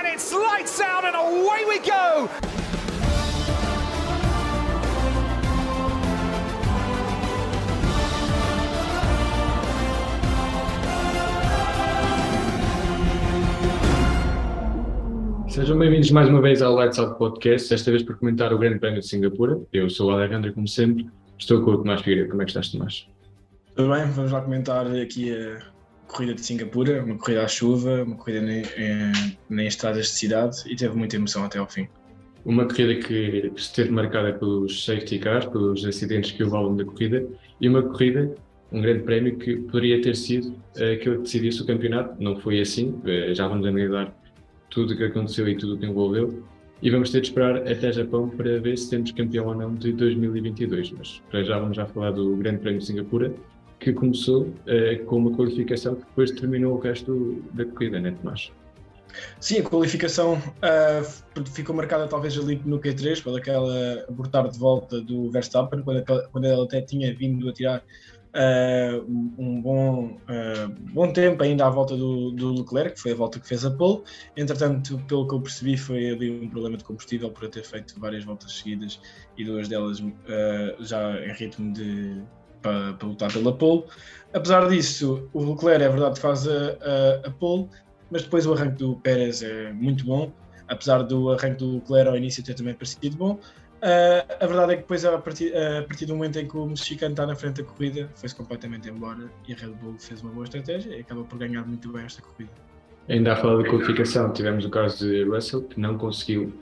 and it's lights out and away we go. Sejam bem-vindos mais uma vez ao Lights Out Podcast, desta vez para comentar o Grande Prémio de Singapura. Eu sou o Alejandro, como sempre, estou com o Tomás Figueiredo. Como é que estás, Tomás? Tudo bem, vamos lá comentar aqui a corrida de Singapura, uma corrida à chuva, uma corrida em, em, em estradas de cidade e teve muita emoção até ao fim. Uma corrida que esteve marcada pelos safety cars, pelos acidentes que houve ao da corrida, e uma corrida, um grande prémio que poderia ter sido aquele que decidisse o campeonato. Não foi assim, eh, já vamos analisar tudo o que aconteceu e tudo o que envolveu. E vamos ter de esperar até Japão para ver se temos campeão ou não de 2022. Mas para já vamos já falar do Grande Prémio de Singapura, que começou uh, com uma qualificação que depois terminou o resto da corrida, né, Tomás? Sim, a qualificação uh, ficou marcada talvez ali no Q3, pelaquela abortar de volta do Verstappen, quando, quando até tinha vindo a tirar Uh, um bom, uh, bom tempo ainda à volta do, do, Leclerc, que foi a volta que fez a pole. Entretanto, pelo que eu percebi, foi ali um problema de combustível por ter feito várias voltas seguidas e duas delas já em ritmo de para, para, lutar pela pole. Apesar disso, o Leclerc é verdade faz a, a, a pole, mas depois o arranque do Pérez é muito bom. Apesar do arranque do Leclerc ao início ter também parecido bom, Uh, a verdade é que depois, a partir, a partir, do momento em que o mexicano está na frente da corrida, foi-se completamente embora e a Red Bull fez uma boa estratégia e acabou por ganhar muito bem esta corrida. Ainda a falar da qualificação, tivemos o caso de Russell, que não conseguiu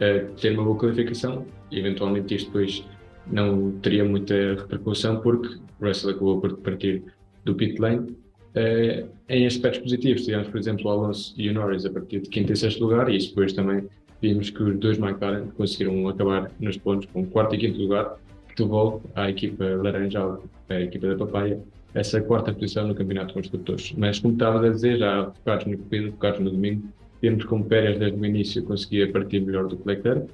uh, ter uma boa qualificação e eventualmente isto depois não teria muita repercussão porque Russell acabou por partir do pit lane. Uh, em aspectos positivos, tivemos, por exemplo, o Alonso e o Norris a partir de quinto e sexto lugar e isso depois também vimos que os dois McLaren conseguiram acabar nos pontos com quarto e quinto lugar, que devolve à equipa laranjal, a equipa da Papaya, essa quarta posição no Campeonato de Construtores. Mas, como estava a dizer, já focados no corrida, focados no domingo, vimos como Pérez desde o início conseguia partir melhor do que Leclerc,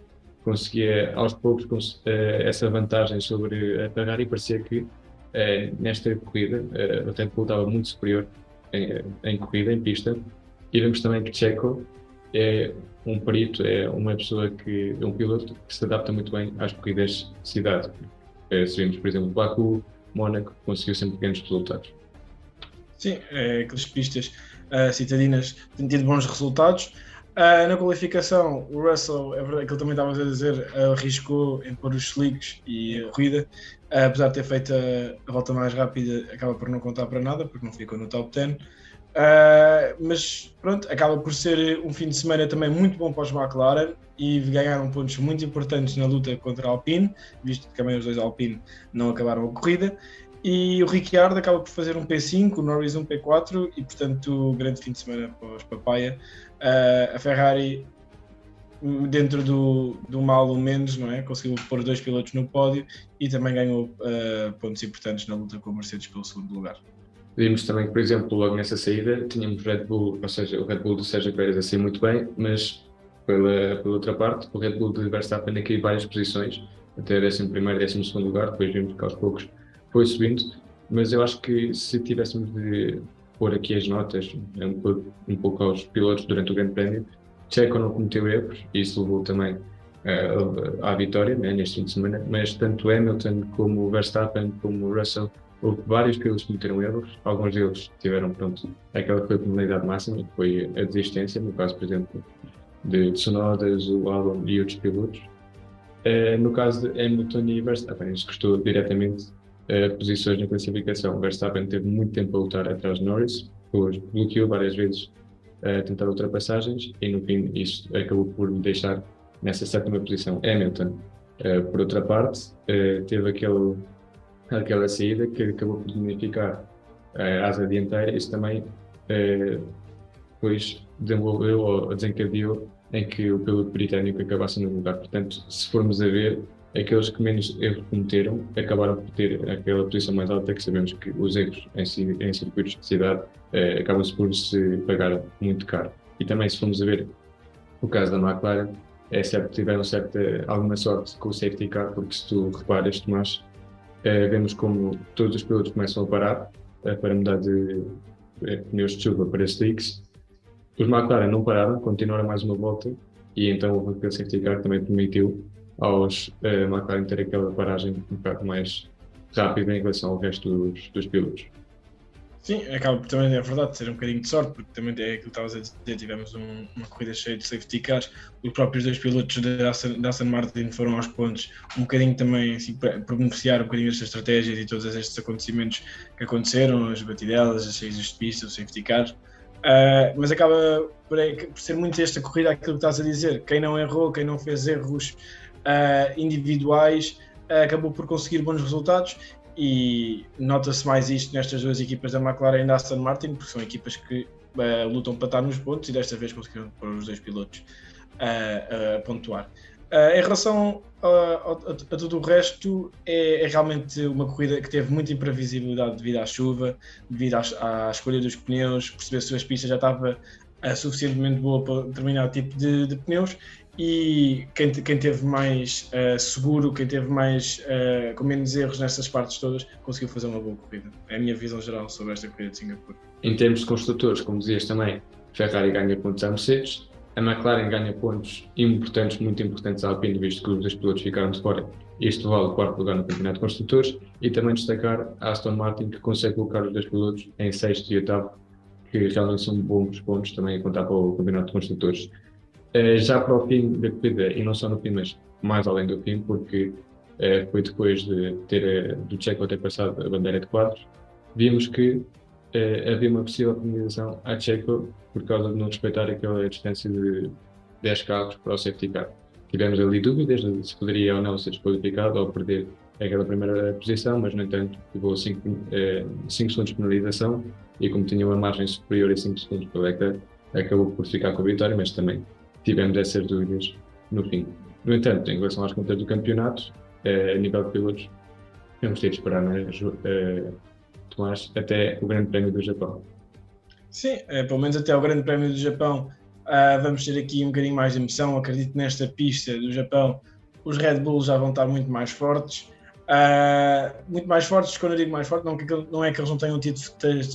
conseguia aos poucos eh, essa vantagem sobre a Ferrari, parecia que eh, nesta corrida eh, o Bull estava muito superior em, em corrida, em pista, e vemos também que Checo é um perito, é uma pessoa que é um piloto que se adapta muito bem às corridas de cidade. É, se vimos, por exemplo, Baku, Mónaco, conseguiu sempre grandes resultados. Sim, é, aquelas pistas uh, citadinas têm tido bons resultados. Uh, na qualificação, o Russell, é verdade que ele também estava a dizer, arriscou em pôr os slicks e a corrida, uh, apesar de ter feito a, volta mais rápida, acaba por não contar para nada, porque não ficou no top 10. Uh, mas pronto, acaba por ser um fim de semana também muito bom para os McLaren e ganharam pontos muito importantes na luta contra a Alpine, visto que também os dois Alpine não acabaram a corrida. E o Ricciardo acaba por fazer um P5, o Norris um P4 e portanto grande fim de semana para os Papaya. Uh, a Ferrari dentro do, do mal ou menos, não é? Conseguiu pôr dois pilotos no pódio e também ganhou uh, pontos importantes na luta com a Mercedes pelo segundo lugar. Vimos também que, por exemplo, logo nessa saída, tínhamos Red Bull, ou seja, o Red Bull do Sérgio Pérez a sair muito bem, mas pela, pela outra parte, o Red Bull de Verstappen a cair várias posições, até 11 e 12 lugar, depois vimos que aos poucos foi subindo, mas eu acho que se tivéssemos de pôr aqui as notas um pouco, um pouco aos pilotos durante o Grande Prémio, Checo não cometeu erros, e isso levou também uh, à vitória né, neste fim de semana, mas tanto Hamilton como Verstappen como Russell houve vários pilotos que cometeram erros, alguns deles tiveram, pronto, aquela que foi a penalidade máxima, que foi a desistência, no caso, por exemplo, de Tsunodas, o Albon e outros pilotos. Uh, no caso de Hamilton e Verstappen, isso custou diretamente posições na classificação. Verstappen teve muito tempo a lutar atrás de Norris, depois bloqueou várias vezes a uh, tentar ultrapassagens e no fim isso acabou por deixar nessa sétima posição. Hamilton, uh, por outra parte, teve aquele aquela saída que acabou por dignificar a asa dianteira, isso também eh, depois desenvolveu ou desencadeou em que o piloto britânico acabasse no lugar. Portanto, se formos a ver, aqueles que menos erros cometeram acabaram por ter aquela posição mais alta, que sabemos que os erros em, em circuitos de cidade eh, acabam-se por se pagar muito caro. E também, se formos a ver o caso da McLaren, é certo tiveram certa, alguma sorte com o safety car, porque se tu reparas, Tomás, Uh, vemos como todos os pilotos começam a parar uh, para mudar de uh, pneus de chuva para slicks os McLaren não pararam, continuaram mais uma volta e então o safety car também permitiu aos uh, McLaren ter aquela paragem um bocado mais rápida em relação ao resto dos, dos pilotos. Sim, acaba também, é verdade, ser um bocadinho de sorte, porque também é aquilo que estavas a dizer, tivemos um, uma corrida cheia de safety cars, os próprios dois pilotos da Aston, Aston Martin foram aos pontos, um bocadinho também, assim, para, beneficiar um bocadinho destas estratégias e todos estes acontecimentos que aconteceram, as batidelas, as saídas de pista, os safety cars, uh, mas acaba por, por, ser muito esta corrida aquilo que estás a dizer, quem não errou, quem não fez erros uh, individuais, uh, acabou por conseguir bons resultados e nota-se mais isto nestas duas equipas da McLaren e da Aston Martin, porque são equipas que uh, lutam para estar nos pontos e desta vez conseguiram pôr os dois pilotos a pontuar. Em relação a, a, a, tudo o resto, é, é, realmente uma corrida que teve muita imprevisibilidade devido à chuva, devido à, à escolha dos pneus, perceber se as pistas já estava uh, suficientemente boa para determinado tipo de, de pneus e quem, quem teve mais uh, seguro, quem teve mais uh, com menos erros nessas partes todas, conseguiu fazer uma boa corrida. É a minha visão geral sobre esta corrida de Singapura. Em termos de construtores, como dizias também, Ferrari ganha pontos à Mercedes, a McLaren ganha pontos importantes, muito importantes à Alpine, visto que os dois pilotos ficaram de fora. Isto vale o quarto lugar no Campeonato de Construtores e também destacar a Aston Martin, que consegue colocar os dois pilotos em sexto e oitavo, que realmente são bons pontos também a contar para o Campeonato de Construtores. Eh, já para o fim da corrida, e não só no fim, mas mais além do fim, porque eh, foi depois de ter, eh, do Checo ter passado a bandeira de quadros, vimos que havia uma possível penalização à Checo por causa de não respeitar aquela distância de 10 carros para o safety car. Tivemos ali dúvidas de se poderia ou não ser desqualificado ou perder aquela primeira posição, mas no entanto levou 5 segundos de penalização e como tinha uma margem superior a 5 segundos para o acabou por ficar com a vitória, mas também tivemos essas dúvidas no fim. No entanto, em relação às contas do campeonato, eh, a nível de pilotos, vamos ter de esperar, eh, Tomás, até o Grande Prémio do Japão. Sim, é, pelo menos até o Grande Prémio do Japão uh, vamos ter aqui um bocadinho mais de emoção. Acredito que nesta pista do Japão os Red Bulls já vão estar muito mais fortes. Uh, muito mais fortes, quando eu digo mais fortes, não, não, é que eles não tenham tido,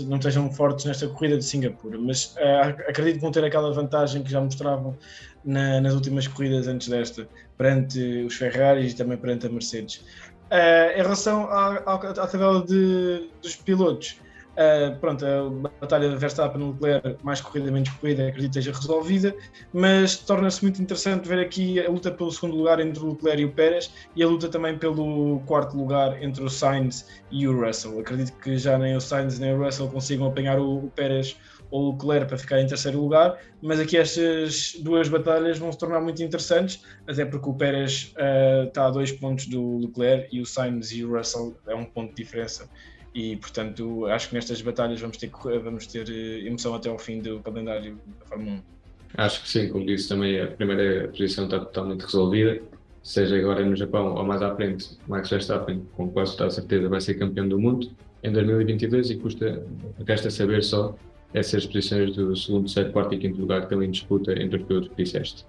não estejam fortes nesta corrida de Singapura, mas uh, acredito que vão ter aquela vantagem que já mostravam na, nas últimas corridas antes desta, perante os Ferraris e também perante a Mercedes. Uh, em relação à, à, à tabela de, dos pilotos, Uh, pronto, a batalha Verstappen-Leclerc, mais corrida, menos corrida, acredito esteja resolvida, mas torna-se muito interessante ver aqui a luta pelo segundo lugar entre o Leclerc e o Pérez e a luta também pelo quarto lugar entre o Sainz e o Russell. Acredito que já nem o Sainz nem o Russell consigam apanhar o, o Pérez ou o Leclerc para ficar em terceiro lugar, mas aqui estas duas batalhas vão se tornar muito interessantes, até porque o Pérez uh, está a dois pontos do Leclerc e o Sainz e o Russell é um ponto de diferença e portanto acho que nestas batalhas vamos ter, vamos ter eh, emoção até ao fim do calendário da Fórmula 1. Acho que sim, como disse também a primeira posição está totalmente resolvida, seja agora no Japão ou mais à frente, Max Verstappen com quase toda a certeza vai ser campeão do mundo em 2022 e custa, resta saber só essas posições do segundo, terceiro, quarto e quinto lugar que em disputa entre os pilotos que disseste.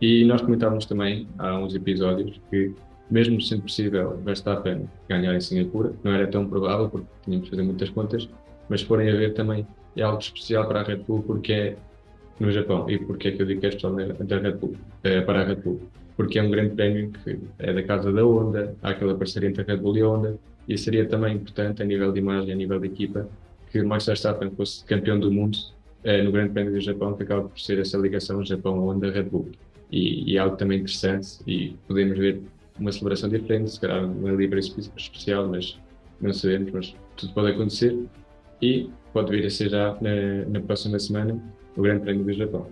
E nós comentávamos também há uns episódios que mesmo sendo possível Verstappen ganhar em Singapura, não era tão provável porque tínhamos de fazer muitas contas, mas se forem a ver também é algo especial para a Red Bull porque é no Japão. E porque é que eu digo que é especial da Red Bull, é, para a Red Bull. Porque é um grande prémio que é da casa da Honda, há aquela parceria entre a Red Bull e a Honda e seria também importante a nível de imagem, a nível de equipa que Max Verstappen fosse campeão do mundo é, no Grande Prémio do Japão, que acaba por ser essa ligação Japão-Honda-Red Bull. E, e, é algo também interessante e podemos ver uma celebração diferente, se calhar uma Libra especial, mas não sabemos, mas tudo pode acontecer e pode vir a ser já na, na próxima semana o Grande Prémio do Japão.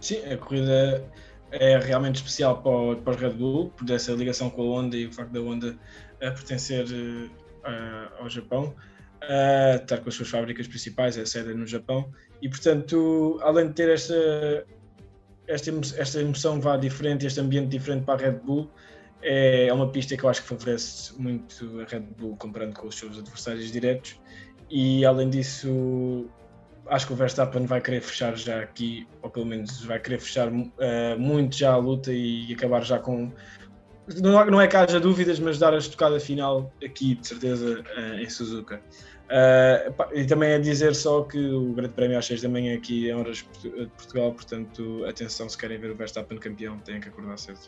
Sim, a corrida é realmente especial para, o, os Red Bull, por essa ligação com a Honda e o facto da Honda a pertencer uh, ao Japão, uh, estar com as suas fábricas principais, a sede no Japão, e portanto, além de ter esta esta, esta emoção vá diferente, este ambiente diferente para a Red Bull, é, é uma pista que eu acho que favorece muito a Red Bull comparando com os seus adversários diretos. E além disso, acho que o Verstappen vai querer fechar já aqui, ou pelo menos vai querer fechar uh, muito já a luta e acabar já com. Não, não é que haja dúvidas, mas dar a estocada final aqui, de certeza, uh, em Suzuka. Uh, e também é dizer só que o Grande Prémio às 6 da manhã aqui em horas de Portugal, portanto, atenção, se querem ver o Verstappen campeão, têm que acordar cedo.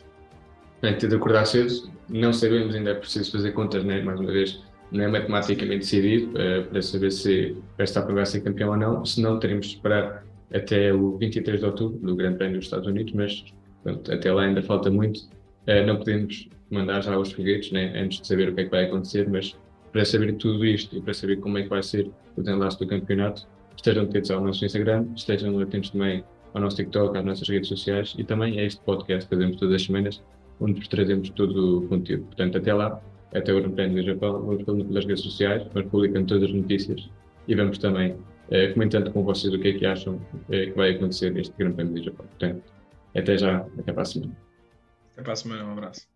Tem que acordar cedo, não sabemos, ainda é preciso fazer contas, né? mais uma vez, não é matematicamente decidido uh, para saber se Verstappen vai ser campeão ou não, senão teremos de esperar até o 23 de outubro do Grande Prémio dos Estados Unidos, mas pronto, até lá ainda falta muito. Uh, não podemos mandar já os foguetes né? antes de saber o que é que vai acontecer, mas para saber tudo isto e para saber como é que vai ser o desenlace do campeonato, estejam atentos ao nosso Instagram, estejam atentos também ao nosso TikTok, às nossas redes sociais e também a este podcast que fazemos todas as semanas, onde trazemos todo o conteúdo. Portanto, até lá, até o Grande Prémio do Japão, vamos pelas redes sociais, vamos publicando todas as notícias e vamos também eh, comentando com vocês o que é que acham eh, que vai acontecer neste Grande Prémio do Japão. Portanto, até já, até para a semana. Até para a semana, um abraço.